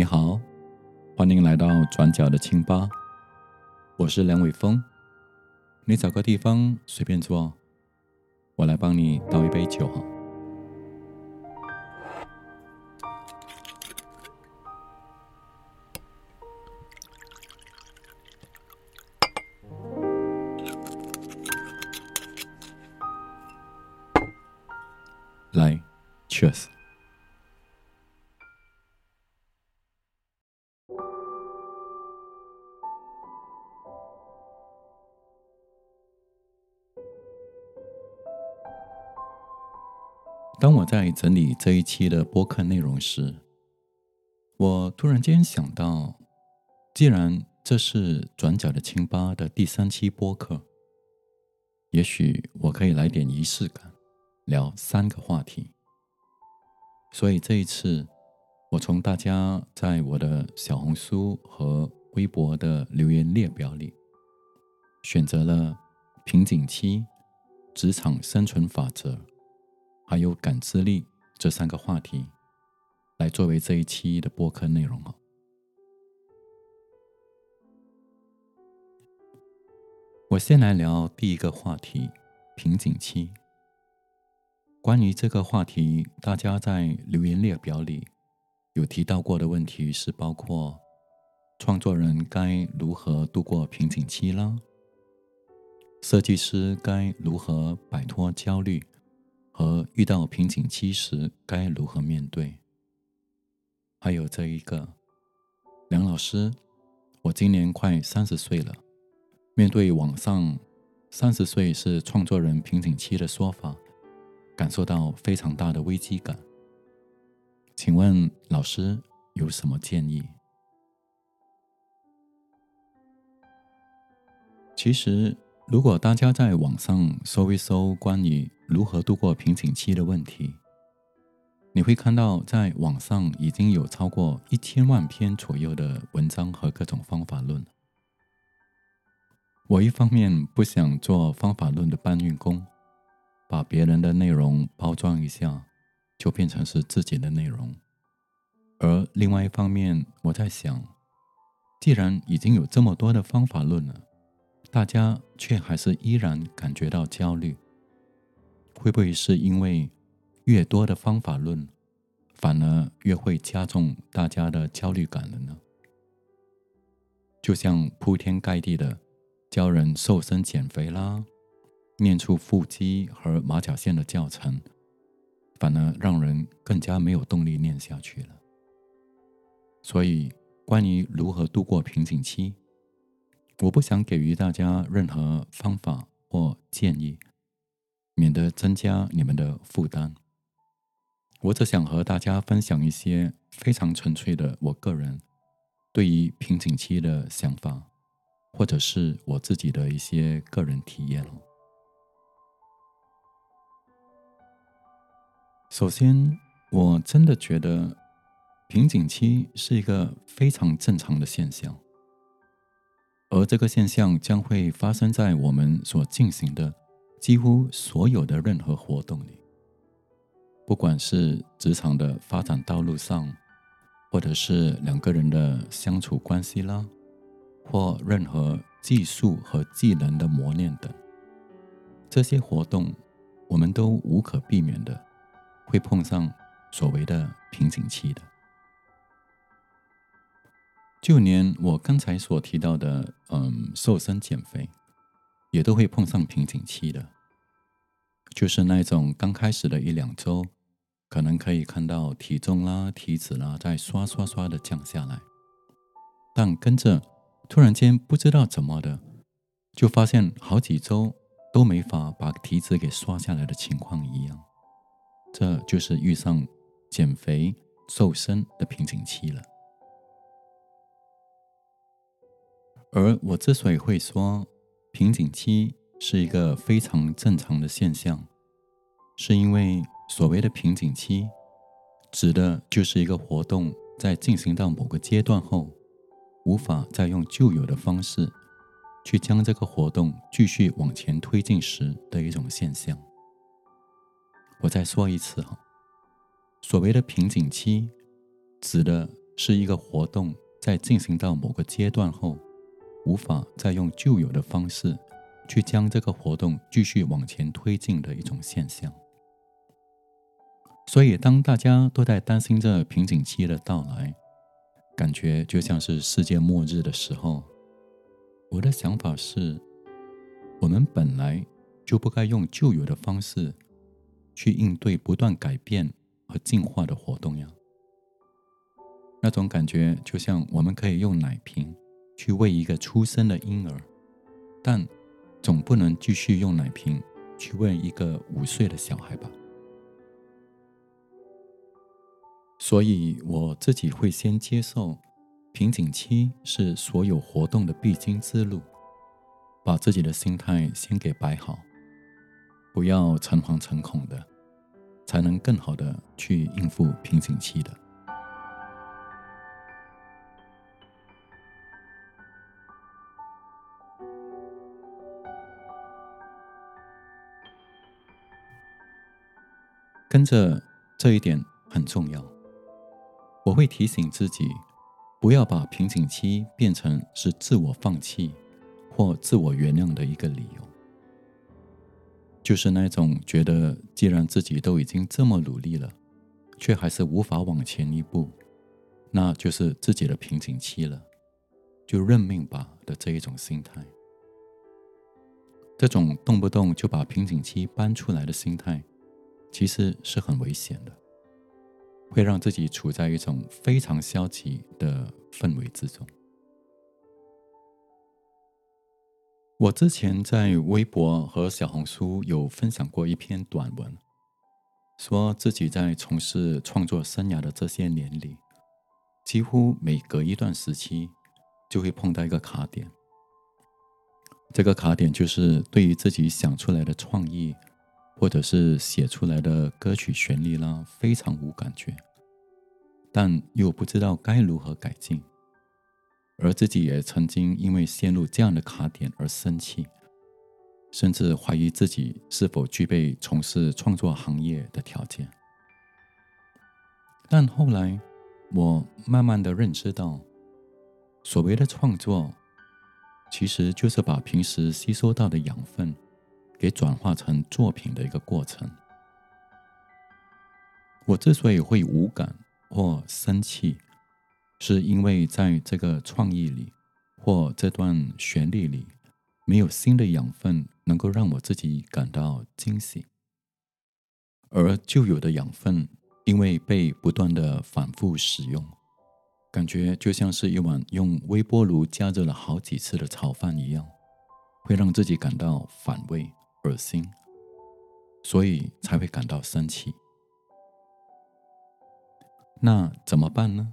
你好，欢迎来到转角的清吧。我是梁伟峰，你找个地方随便坐，我来帮你倒一杯酒整理这一期的播客内容时，我突然间想到，既然这是转角的清吧的第三期播客，也许我可以来点仪式感，聊三个话题。所以这一次，我从大家在我的小红书和微博的留言列表里，选择了瓶颈期、职场生存法则。还有感知力这三个话题，来作为这一期的播客内容哦。我先来聊第一个话题：瓶颈期。关于这个话题，大家在留言列表里有提到过的问题是包括创作人该如何度过瓶颈期啦，设计师该如何摆脱焦虑。和遇到瓶颈期时该如何面对？还有这一个，梁老师，我今年快三十岁了，面对网上“三十岁是创作人瓶颈期”的说法，感受到非常大的危机感。请问老师有什么建议？其实。如果大家在网上搜一搜关于如何度过瓶颈期的问题，你会看到在网上已经有超过一千万篇左右的文章和各种方法论。我一方面不想做方法论的搬运工，把别人的内容包装一下，就变成是自己的内容；而另外一方面，我在想，既然已经有这么多的方法论了。大家却还是依然感觉到焦虑，会不会是因为越多的方法论，反而越会加重大家的焦虑感了呢？就像铺天盖地的教人瘦身减肥啦，念出腹肌和马甲线的教程，反而让人更加没有动力念下去了。所以，关于如何度过瓶颈期？我不想给予大家任何方法或建议，免得增加你们的负担。我只想和大家分享一些非常纯粹的我个人对于瓶颈期的想法，或者是我自己的一些个人体验首先，我真的觉得瓶颈期是一个非常正常的现象。而这个现象将会发生在我们所进行的几乎所有的任何活动里，不管是职场的发展道路上，或者是两个人的相处关系啦，或任何技术和技能的磨练等，这些活动我们都无可避免的会碰上所谓的瓶颈期的。就连我刚才所提到的，嗯，瘦身减肥，也都会碰上瓶颈期的。就是那种刚开始的一两周，可能可以看到体重啦、体脂啦在刷刷刷的降下来，但跟着突然间不知道怎么的，就发现好几周都没法把体脂给刷下来的情况一样。这就是遇上减肥瘦身的瓶颈期了。而我之所以会说瓶颈期是一个非常正常的现象，是因为所谓的瓶颈期，指的就是一个活动在进行到某个阶段后，无法再用旧有的方式去将这个活动继续往前推进时的一种现象。我再说一次哈，所谓的瓶颈期，指的是一个活动在进行到某个阶段后，无法再用旧有的方式去将这个活动继续往前推进的一种现象。所以，当大家都在担心着瓶颈期的到来，感觉就像是世界末日的时候，我的想法是，我们本来就不该用旧有的方式去应对不断改变和进化的活动呀。那种感觉就像我们可以用奶瓶去喂一个出生的婴儿，但总不能继续用奶瓶去喂一个五岁的小孩吧。所以我自己会先接受，瓶颈期是所有活动的必经之路，把自己的心态先给摆好，不要诚惶诚恐的，才能更好的去应付瓶颈期的。跟着这一点很重要。我会提醒自己，不要把瓶颈期变成是自我放弃或自我原谅的一个理由。就是那种觉得，既然自己都已经这么努力了，却还是无法往前一步，那就是自己的瓶颈期了，就认命吧的这一种心态。这种动不动就把瓶颈期搬出来的心态，其实是很危险的。会让自己处在一种非常消极的氛围之中。我之前在微博和小红书有分享过一篇短文，说自己在从事创作生涯的这些年里，几乎每隔一段时期就会碰到一个卡点。这个卡点就是对于自己想出来的创意。或者是写出来的歌曲旋律啦，非常无感觉，但又不知道该如何改进，而自己也曾经因为陷入这样的卡点而生气，甚至怀疑自己是否具备从事创作行业的条件。但后来，我慢慢的认知到，所谓的创作，其实就是把平时吸收到的养分。给转化成作品的一个过程。我之所以会无感或生气，是因为在这个创意里或这段旋律里，没有新的养分能够让我自己感到惊喜，而旧有的养分因为被不断的反复使用，感觉就像是一碗用微波炉加热了好几次的炒饭一样，会让自己感到反胃。恶心，所以才会感到生气。那怎么办呢？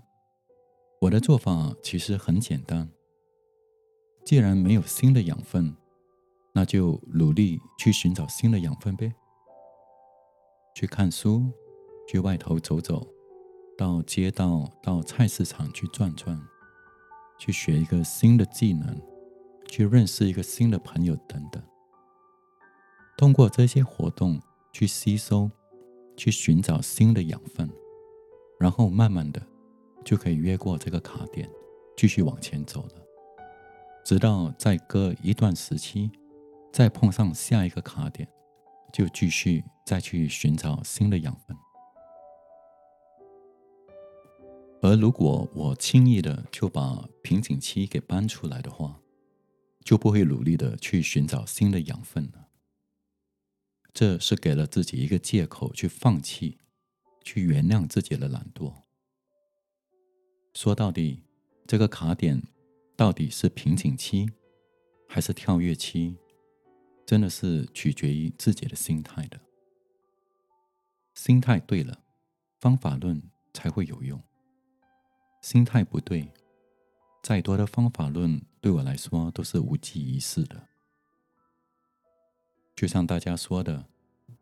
我的做法其实很简单。既然没有新的养分，那就努力去寻找新的养分呗。去看书，去外头走走，到街道、到菜市场去转转，去学一个新的技能，去认识一个新的朋友等等。通过这些活动去吸收，去寻找新的养分，然后慢慢的就可以越过这个卡点，继续往前走了。直到再隔一段时期，再碰上下一个卡点，就继续再去寻找新的养分。而如果我轻易的就把瓶颈期给搬出来的话，就不会努力的去寻找新的养分了。这是给了自己一个借口去放弃，去原谅自己的懒惰。说到底，这个卡点到底是瓶颈期还是跳跃期，真的是取决于自己的心态的。心态对了，方法论才会有用；心态不对，再多的方法论对我来说都是无济于事的。就像大家说的，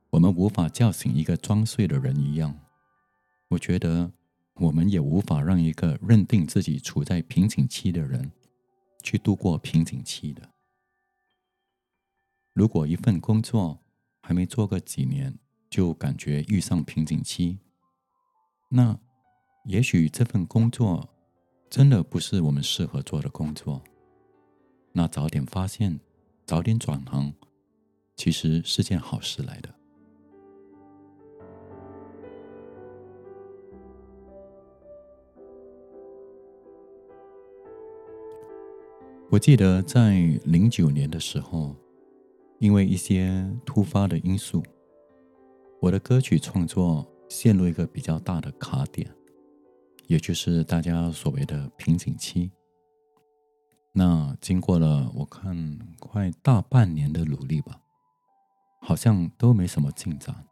我们无法叫醒一个装睡的人一样，我觉得我们也无法让一个认定自己处在瓶颈期的人去度过瓶颈期的。如果一份工作还没做个几年就感觉遇上瓶颈期，那也许这份工作真的不是我们适合做的工作，那早点发现，早点转行，其实是件好事来的。我记得在零九年的时候，因为一些突发的因素，我的歌曲创作陷入一个比较大的卡点，也就是大家所谓的瓶颈期。那经过了我看快大半年的努力吧，好像都没什么进展。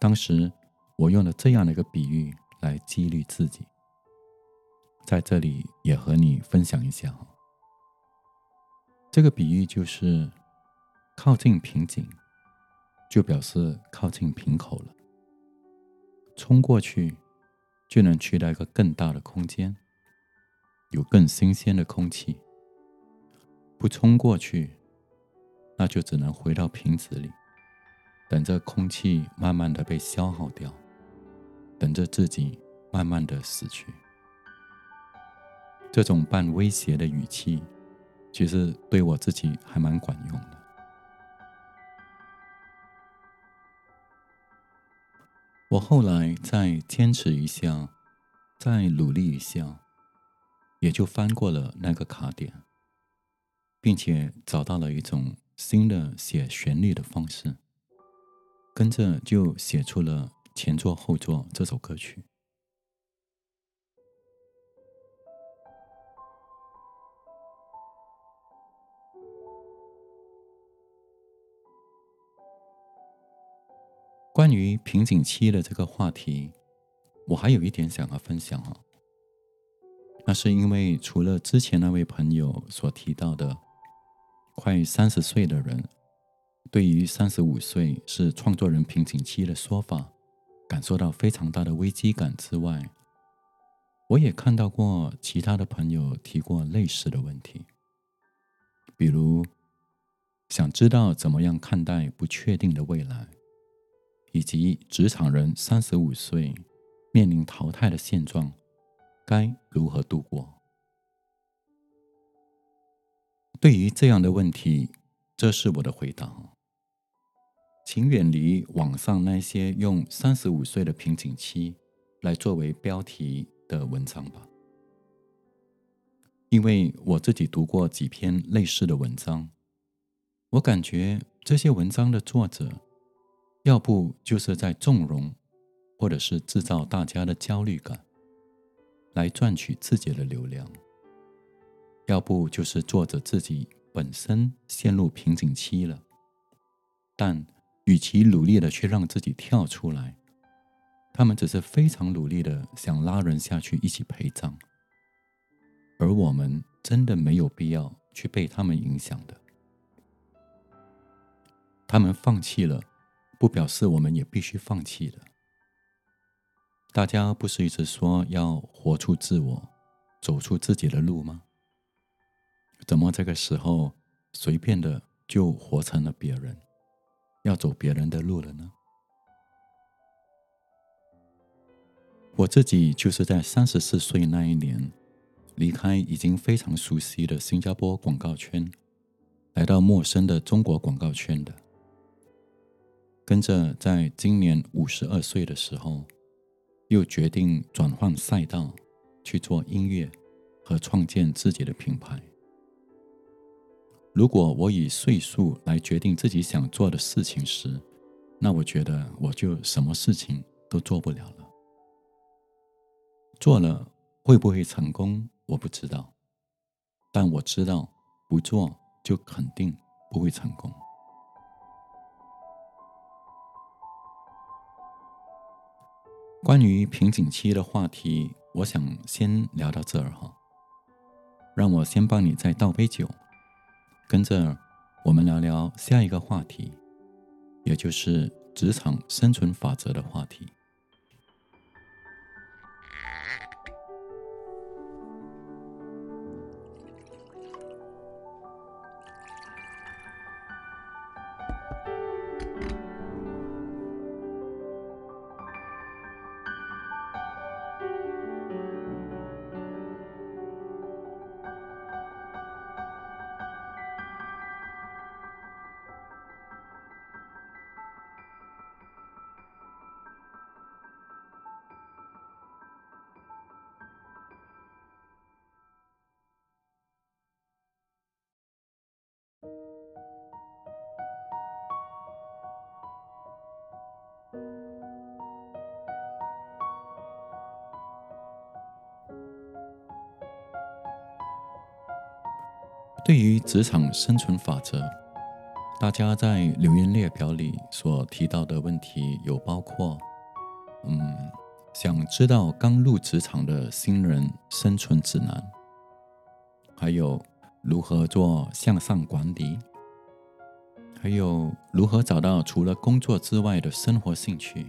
当时我用了这样的一个比喻来激励自己。在这里也和你分享一下哈，这个比喻就是靠近瓶颈，就表示靠近瓶口了。冲过去就能去到一个更大的空间，有更新鲜的空气；不冲过去，那就只能回到瓶子里，等着空气慢慢的被消耗掉，等着自己慢慢的死去。这种半威胁的语气，其实对我自己还蛮管用的。我后来再坚持一下，再努力一下，也就翻过了那个卡点，并且找到了一种新的写旋律的方式，跟着就写出了前作后作这首歌曲。关于瓶颈期的这个话题，我还有一点想要分享啊。那是因为除了之前那位朋友所提到的，快三十岁的人对于三十五岁是创作人瓶颈期的说法，感受到非常大的危机感之外，我也看到过其他的朋友提过类似的问题，比如想知道怎么样看待不确定的未来。以及职场人三十五岁面临淘汰的现状，该如何度过？对于这样的问题，这是我的回答：请远离网上那些用“三十五岁的瓶颈期”来作为标题的文章吧，因为我自己读过几篇类似的文章，我感觉这些文章的作者。要不就是在纵容，或者是制造大家的焦虑感，来赚取自己的流量；要不就是作者自己本身陷入瓶颈期了，但与其努力的去让自己跳出来，他们只是非常努力的想拉人下去一起陪葬，而我们真的没有必要去被他们影响的，他们放弃了。不表示我们也必须放弃的。大家不是一直说要活出自我，走出自己的路吗？怎么这个时候随便的就活成了别人，要走别人的路了呢？我自己就是在三十四岁那一年，离开已经非常熟悉的新加坡广告圈，来到陌生的中国广告圈的。跟着，在今年五十二岁的时候，又决定转换赛道，去做音乐和创建自己的品牌。如果我以岁数来决定自己想做的事情时，那我觉得我就什么事情都做不了了。做了会不会成功，我不知道，但我知道不做就肯定不会成功。关于瓶颈期的话题，我想先聊到这儿哈。让我先帮你再倒杯酒，跟着我们聊聊下一个话题，也就是职场生存法则的话题。对于职场生存法则，大家在留言列表里所提到的问题有包括：嗯，想知道刚入职场的新人生存指南，还有如何做向上管理，还有如何找到除了工作之外的生活兴趣。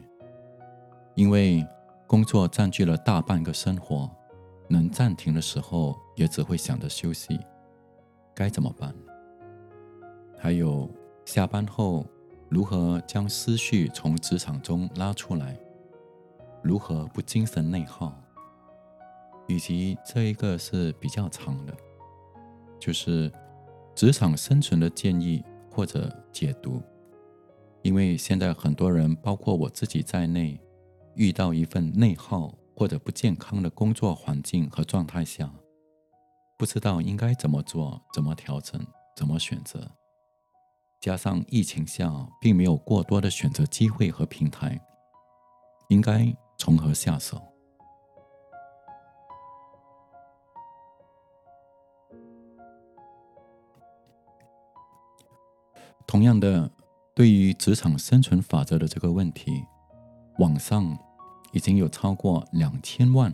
因为工作占据了大半个生活，能暂停的时候也只会想着休息。该怎么办？还有下班后如何将思绪从职场中拉出来？如何不精神内耗？以及这一个是比较长的，就是职场生存的建议或者解读。因为现在很多人，包括我自己在内，遇到一份内耗或者不健康的工作环境和状态下。不知道应该怎么做、怎么调整、怎么选择，加上疫情下并没有过多的选择机会和平台，应该从何下手？同样的，对于职场生存法则的这个问题，网上已经有超过两千万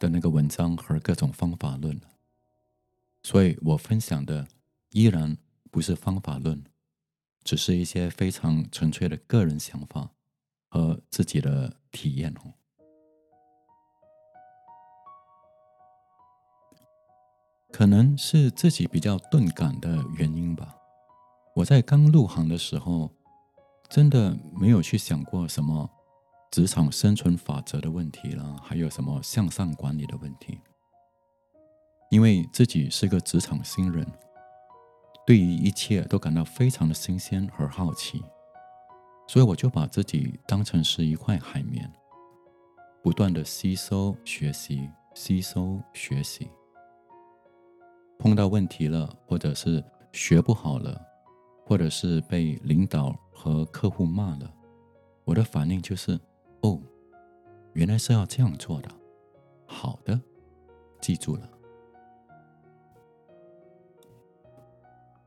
的那个文章和各种方法论了。所以我分享的依然不是方法论，只是一些非常纯粹的个人想法和自己的体验哦。可能是自己比较钝感的原因吧。我在刚入行的时候，真的没有去想过什么职场生存法则的问题了，还有什么向上管理的问题。因为自己是个职场新人，对于一切都感到非常的新鲜和好奇，所以我就把自己当成是一块海绵，不断的吸收学习，吸收学习。碰到问题了，或者是学不好了，或者是被领导和客户骂了，我的反应就是：哦，原来是要这样做的，好的，记住了。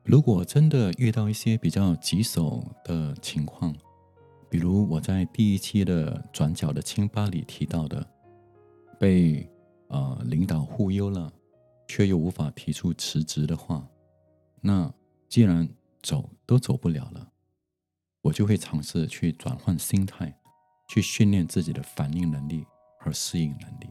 如果真的遇到一些比较棘手的情况，比如我在第一期的转角的清吧里提到的，被呃领导忽悠了，却又无法提出辞职的话，那既然走都走不了了，我就会尝试去转换心态，去训练自己的反应能力和适应能力。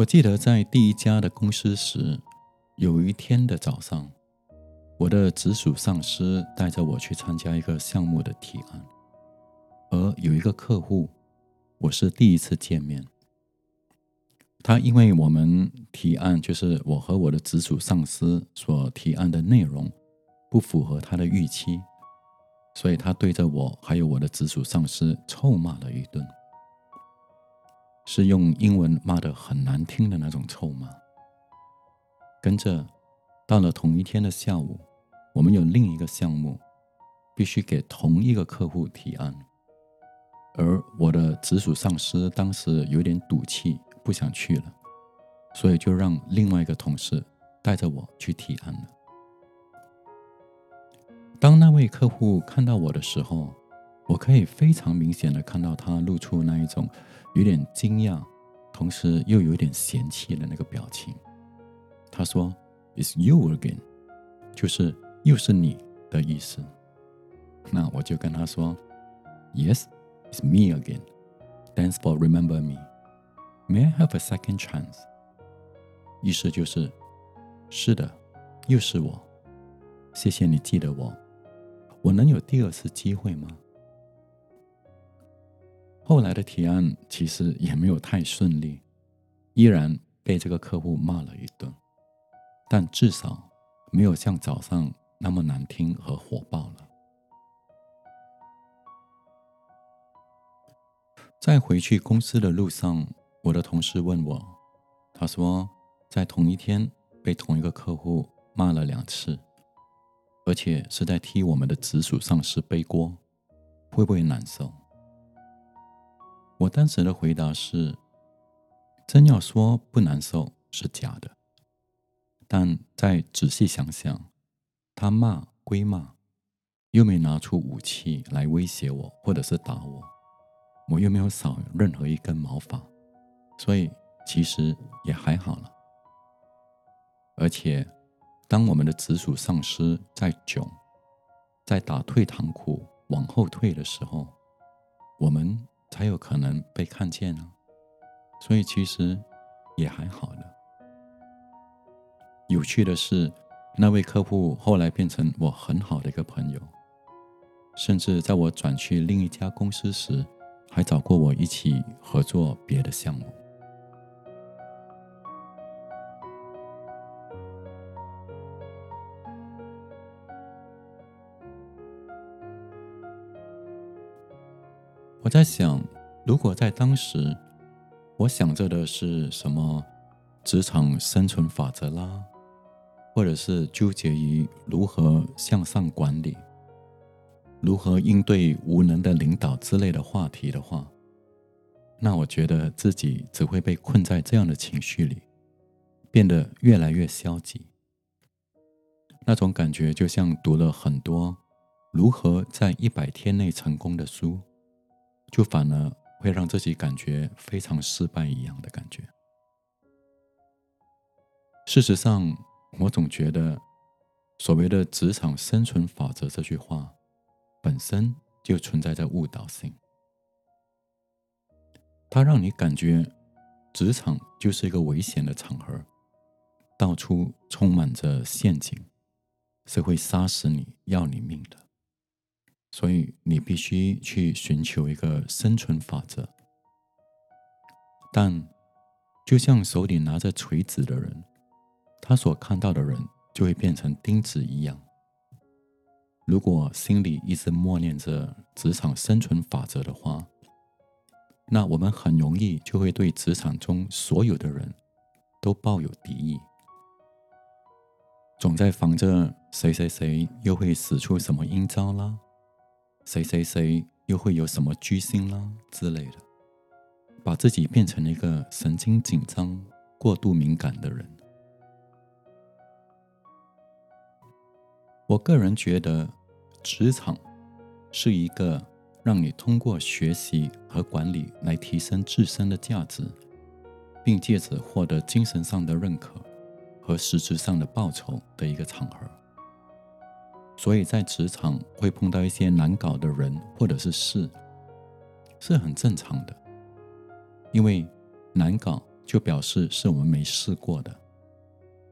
我记得在第一家的公司时，有一天的早上，我的直属上司带着我去参加一个项目的提案，而有一个客户，我是第一次见面。他因为我们提案就是我和我的直属上司所提案的内容不符合他的预期，所以他对着我还有我的直属上司臭骂了一顿。是用英文骂的很难听的那种臭骂。跟着，到了同一天的下午，我们有另一个项目，必须给同一个客户提案，而我的直属上司当时有点赌气，不想去了，所以就让另外一个同事带着我去提案了。当那位客户看到我的时候，我可以非常明显的看到他露出那一种。有点惊讶，同时又有点嫌弃的那个表情。他说：“It's you again，就是又是你的意思。”那我就跟他说：“Yes，it's me again. Thanks for remember me. May I have a second chance？” 意思就是：是的，又是我。谢谢你记得我。我能有第二次机会吗？后来的提案其实也没有太顺利，依然被这个客户骂了一顿，但至少没有像早上那么难听和火爆了。在回去公司的路上，我的同事问我，他说在同一天被同一个客户骂了两次，而且是在替我们的直属上司背锅，会不会难受？我当时的回答是：真要说不难受是假的，但再仔细想想，他骂归骂，又没拿出武器来威胁我，或者是打我，我又没有少任何一根毛发，所以其实也还好了。而且。当我们的直属上司在囧，在打退堂鼓、往后退的时候，我们才有可能被看见呢。所以其实也还好了。有趣的是，那位客户后来变成我很好的一个朋友，甚至在我转去另一家公司时，还找过我一起合作别的项目。我在想，如果在当时，我想着的是什么职场生存法则啦，或者是纠结于如何向上管理、如何应对无能的领导之类的话题的话，那我觉得自己只会被困在这样的情绪里，变得越来越消极。那种感觉就像读了很多如何在一百天内成功的书。就反而会让自己感觉非常失败一样的感觉。事实上，我总觉得所谓的职场生存法则这句话本身就存在着误导性。它让你感觉职场就是一个危险的场合，到处充满着陷阱，是会杀死你要你命的。所以你必须去寻求一个生存法则，但就像手里拿着锤子的人，他所看到的人就会变成钉子一样。如果心里一直默念着职场生存法则的话，那我们很容易就会对职场中所有的人都抱有敌意，总在防着谁谁谁又会使出什么阴招啦。谁谁谁又会有什么居心啦之类的，把自己变成了一个神经紧张、过度敏感的人。我个人觉得，职场是一个让你通过学习和管理来提升自身的价值，并借此获得精神上的认可和实质上的报酬的一个场合。所以在职场会碰到一些难搞的人或者是事，是很正常的。因为难搞就表示是我们没试过的，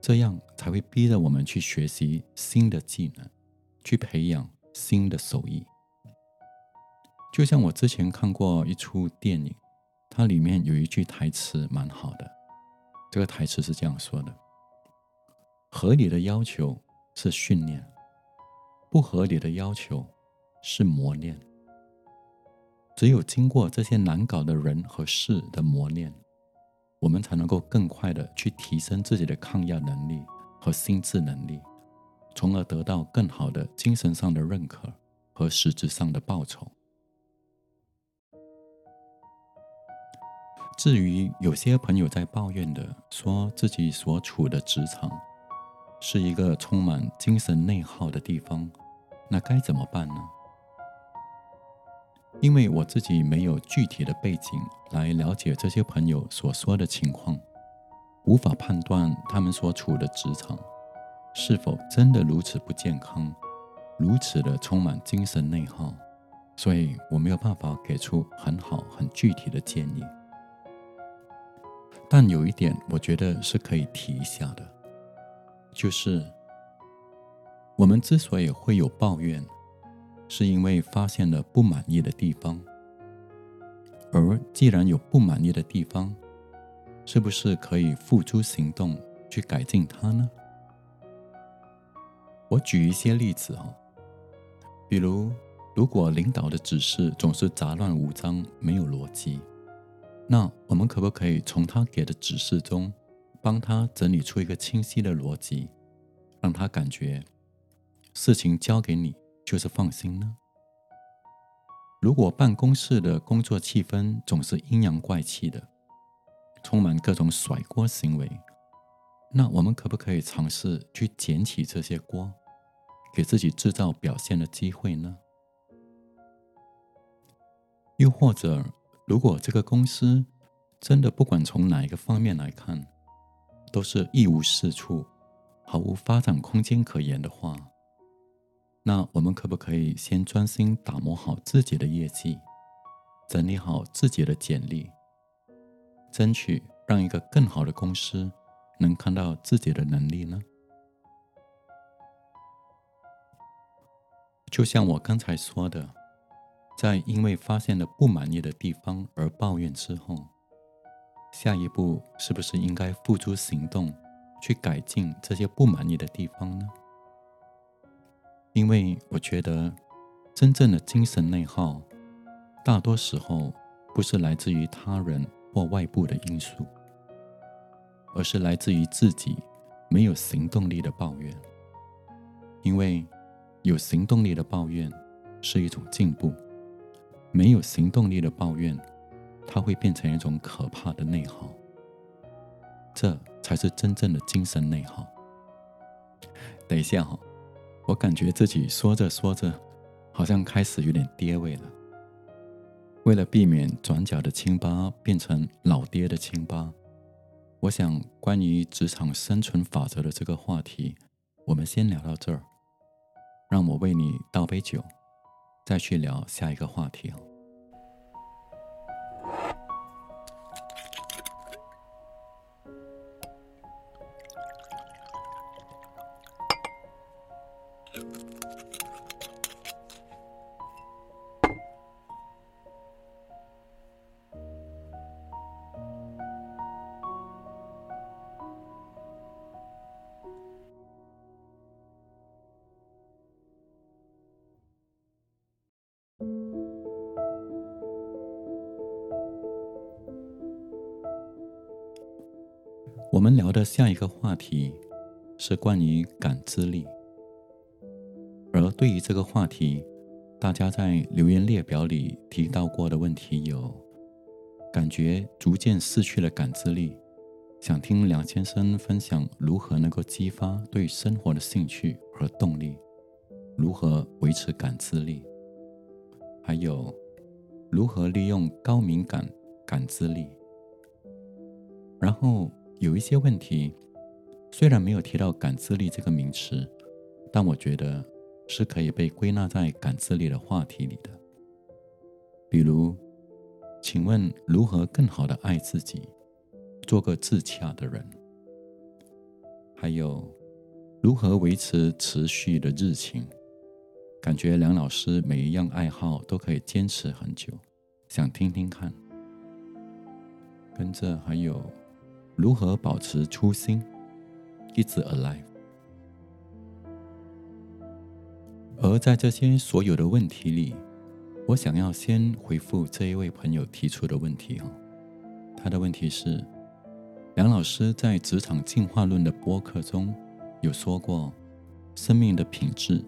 这样才会逼着我们去学习新的技能，去培养新的手艺。就像我之前看过一出电影，它里面有一句台词蛮好的，这个台词是这样说的：“合理的要求是训练。”不合理的要求是磨练，只有经过这些难搞的人和事的磨练，我们才能够更快的去提升自己的抗压能力和心智能力，从而得到更好的精神上的认可和实质上的报酬。至于有些朋友在抱怨的，说自己所处的职场。是一个充满精神内耗的地方，那该怎么办呢？因为我自己没有具体的背景来了解这些朋友所说的情况，无法判断他们所处的职场是否真的如此不健康，如此的充满精神内耗，所以我没有办法给出很好很具体的建议。但有一点，我觉得是可以提一下的。就是我们之所以会有抱怨，是因为发现了不满意的地方。而既然有不满意的地方，是不是可以付诸行动去改进它呢？我举一些例子哈，比如，如果领导的指示总是杂乱无章、没有逻辑，那我们可不可以从他给的指示中？帮他整理出一个清晰的逻辑，让他感觉事情交给你就是放心呢？如果办公室的工作气氛总是阴阳怪气的，充满各种甩锅行为，那我们可不可以尝试去捡起这些锅，给自己制造表现的机会呢？又或者，如果这个公司真的不管从哪一个方面来看，都是一无是处、毫无发展空间可言的话，那我们可不可以先专心打磨好自己的业绩，整理好自己的简历，争取让一个更好的公司能看到自己的能力呢？就像我刚才说的，在因为发现了不满意的地方而抱怨之后。下一步是不是应该付诸行动，去改进这些不满意的地方呢？因为我觉得，真正的精神内耗，大多时候不是来自于他人或外部的因素，而是来自于自己没有行动力的抱怨。因为有行动力的抱怨是一种进步，没有行动力的抱怨。它会变成一种可怕的内耗，这才是真正的精神内耗。等一下哈，我感觉自己说着说着，好像开始有点爹味了。为了避免转角的清吧变成老爹的清吧，我想关于职场生存法则的这个话题，我们先聊到这儿。让我为你倒杯酒，再去聊下一个话题哦。我们聊的下一个话题是关于感知力，对于这个话题，大家在留言列表里提到过的问题有：感觉逐渐失去了感知力，想听梁先生分享如何能够激发对生活的兴趣和动力，如何维持感知力，还有如何利用高敏感感知力，然后。有一些问题，虽然没有提到感知力这个名词，但我觉得是可以被归纳在感知力的话题里的。比如，请问如何更好的爱自己，做个自洽的人？还有，如何维持持续的热情？感觉梁老师每一样爱好都可以坚持很久，想听听看。跟着还有。如何保持初心，一直 alive？而在这些所有的问题里，我想要先回复这一位朋友提出的问题哈。他的问题是：梁老师在《职场进化论》的播客中有说过，生命的品质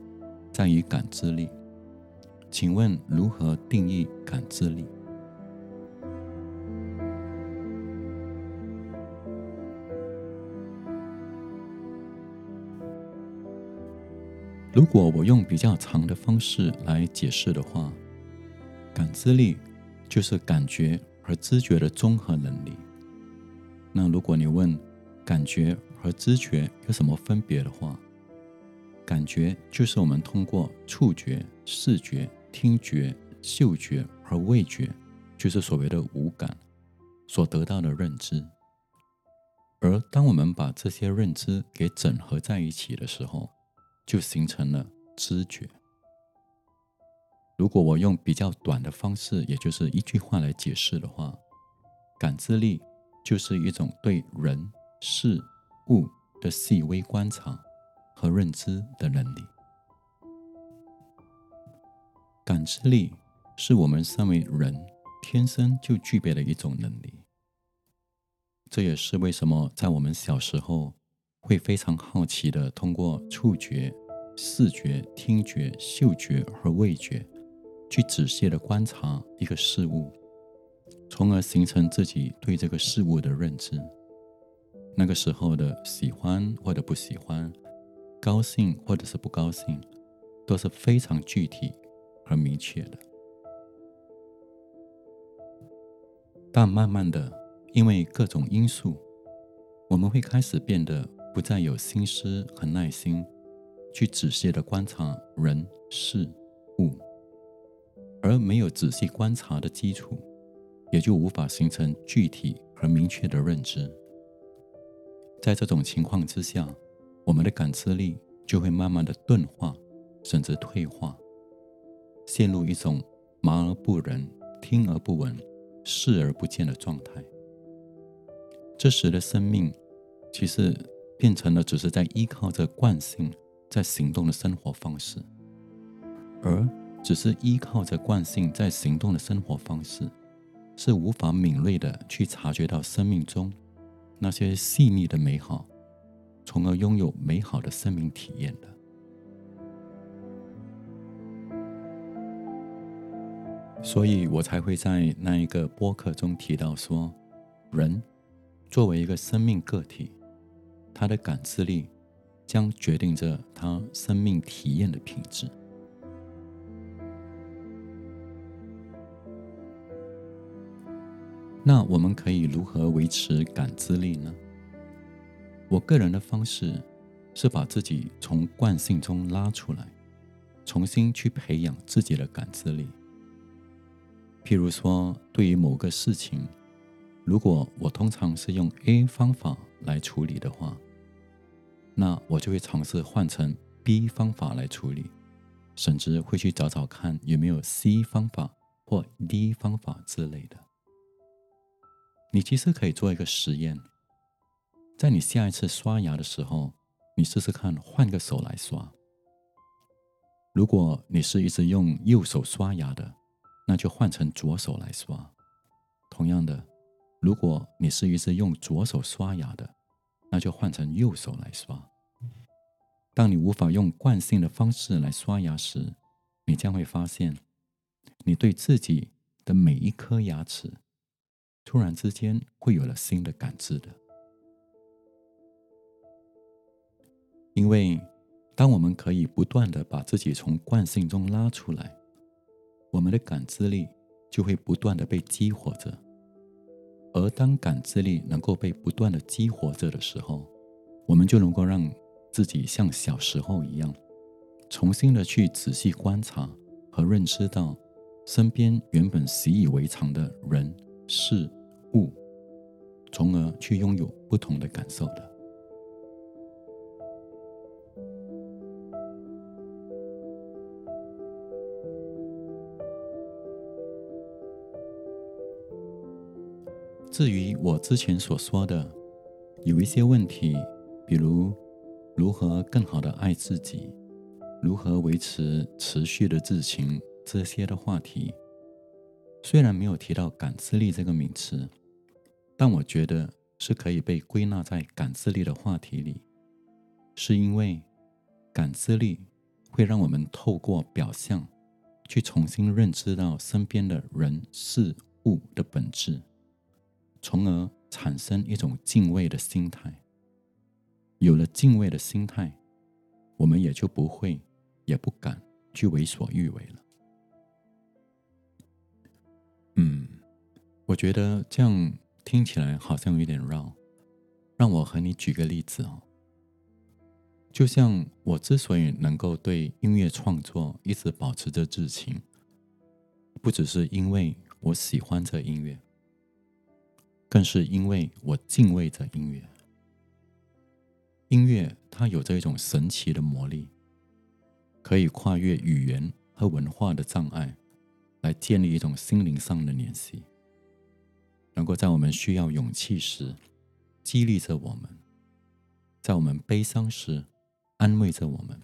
在于感知力。请问如何定义感知力？如果我用比较长的方式来解释的话，感知力就是感觉和知觉的综合能力。那如果你问感觉和知觉有什么分别的话，感觉就是我们通过触觉、视觉、听觉、嗅觉和味觉，就是所谓的五感所得到的认知。而当我们把这些认知给整合在一起的时候，就形成了知觉。如果我用比较短的方式，也就是一句话来解释的话，感知力就是一种对人事物的细微观察和认知的能力。感知力是我们身为人天生就具备的一种能力。这也是为什么在我们小时候会非常好奇的通过触觉。视觉、听觉、嗅觉和味觉，去仔细的观察一个事物，从而形成自己对这个事物的认知。那个时候的喜欢或者不喜欢，高兴或者是不高兴，都是非常具体和明确的。但慢慢的，因为各种因素，我们会开始变得不再有心思和耐心，去仔细的观察人事物，而没有仔细观察的基础，也就无法形成具体和明确的认知。在这种情况之下，我们的感知力就会慢慢的钝化，甚至退化，陷入一种麻而不仁、听而不闻。视而不见的状态，这时的生命其实变成了只是在依靠着惯性在行动的生活方式，而只是依靠着惯性在行动的生活方式，是无法敏锐的去察觉到生命中那些细腻的美好，从而拥有美好的生命体验的。所以我才会在那一个播客中提到说，人作为一个生命个体，他的感知力将决定着他生命体验的品质。那我们可以如何维持感知力呢？我个人的方式是把自己从惯性中拉出来，重新去培养自己的感知力。譬如说，对于某个事情，如果我通常是用 A 方法来处理的话，那我就会尝试换成 B 方法来处理，甚至会去找找看有没有 C 方法或 D 方法之类的。你其实可以做一个实验，在你下一次刷牙的时候，你试试看换个手来刷。如果你是一直用右手刷牙的，那就换成左手来刷。同样的，如果你是一直用左手刷牙的，那就换成右手来刷。当你无法用惯性的方式来刷牙时，你将会发现，你对自己的每一颗牙齿，突然之间会有了新的感知的。因为，当我们可以不断的把自己从惯性中拉出来。我们的感知力就会不断的被激活着，而当感知力能够被不断的激活着的时候，我们就能够让自己像小时候一样，重新的去仔细观察和认知到身边原本习以为常的人事物，从而去拥有不同的感受的。至于我之前所说的，有一些问题，比如如何更好的爱自己，如何维持持续的自情这些的话题，虽然没有提到感知力这个名词，但我觉得是可以被归纳在感知力的话题里，是因为感知力会让我们透过表象，去重新认知到身边的人事物的本质。从而产生一种敬畏的心态。有了敬畏的心态，我们也就不会，也不敢去为所欲为了。嗯，我觉得这样听起来好像有点绕。让我和你举个例子哦。就像我之所以能够对音乐创作一直保持着热情，不只是因为我喜欢这音乐。更是因为我敬畏着音乐，音乐它有着一种神奇的魔力，可以跨越语言和文化的障碍，来建立一种心灵上的联系，能够在我们需要勇气时激励着我们，在我们悲伤时安慰着我们。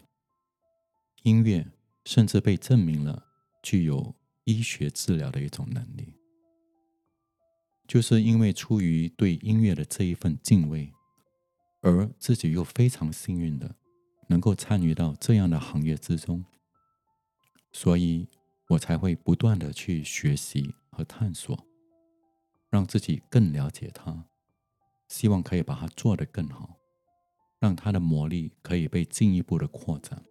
音乐甚至被证明了具有医学治疗的一种能力。就是因为出于对音乐的这一份敬畏，而自己又非常幸运的能够参与到这样的行业之中，所以我才会不断的去学习和探索，让自己更了解它，希望可以把它做得更好，让它的魔力可以被进一步的扩展。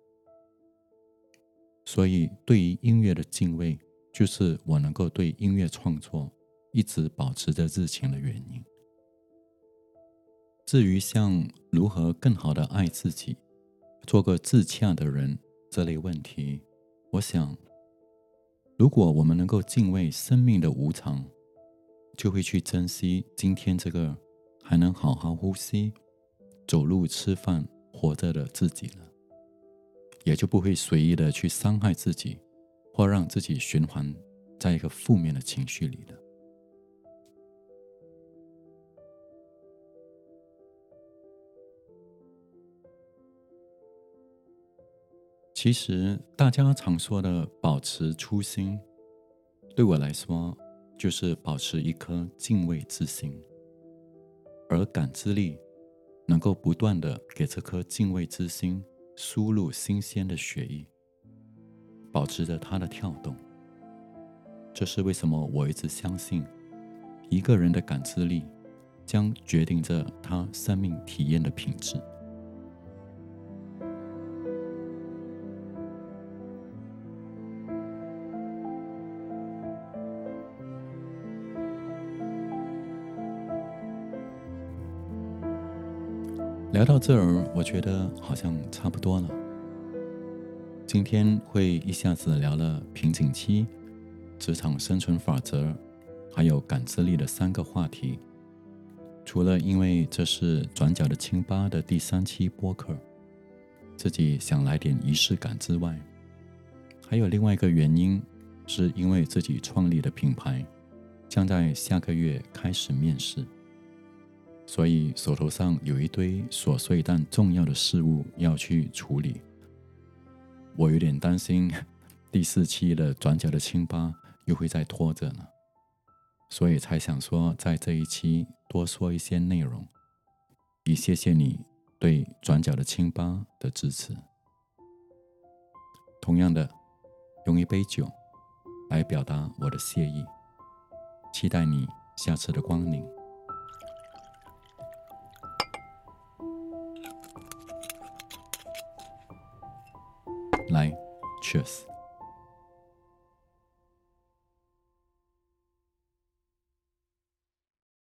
所以，对于音乐的敬畏，就是我能够对音乐创作一直保持着热情的原因。至于像如何更好的爱自己，做个自洽的人这类问题，我想，如果我们能够敬畏生命的无常，就会去珍惜今天这个还能好好呼吸、走路、吃饭、活着的自己了，也就不会随意的去伤害自己，或让自己循环在一个负面的情绪里了。其实，大家常说的保持初心，对我来说，就是保持一颗敬畏之心，而感知力能够不断的给这颗敬畏之心输入新鲜的血液，保持着它的跳动。这是为什么我一直相信，一个人的感知力将决定着他生命体验的品质。聊到这儿，我觉得好像差不多了。今天会一下子聊了瓶颈期、职场生存法则，还有感知力的三个话题。除了因为这是转角的清吧的第三期播客，自己想来点仪式感之外，还有另外一个原因，是因为自己创立的品牌将在下个月开始面试。所以手头上有一堆琐碎但重要的事物要去处理，我有点担心第四期的转角的清吧又会再拖着呢，所以才想说在这一期多说一些内容，以谢谢你对转角的清吧的支持。同样的，用一杯酒来表达我的谢意，期待你下次的光临。来，Cheers。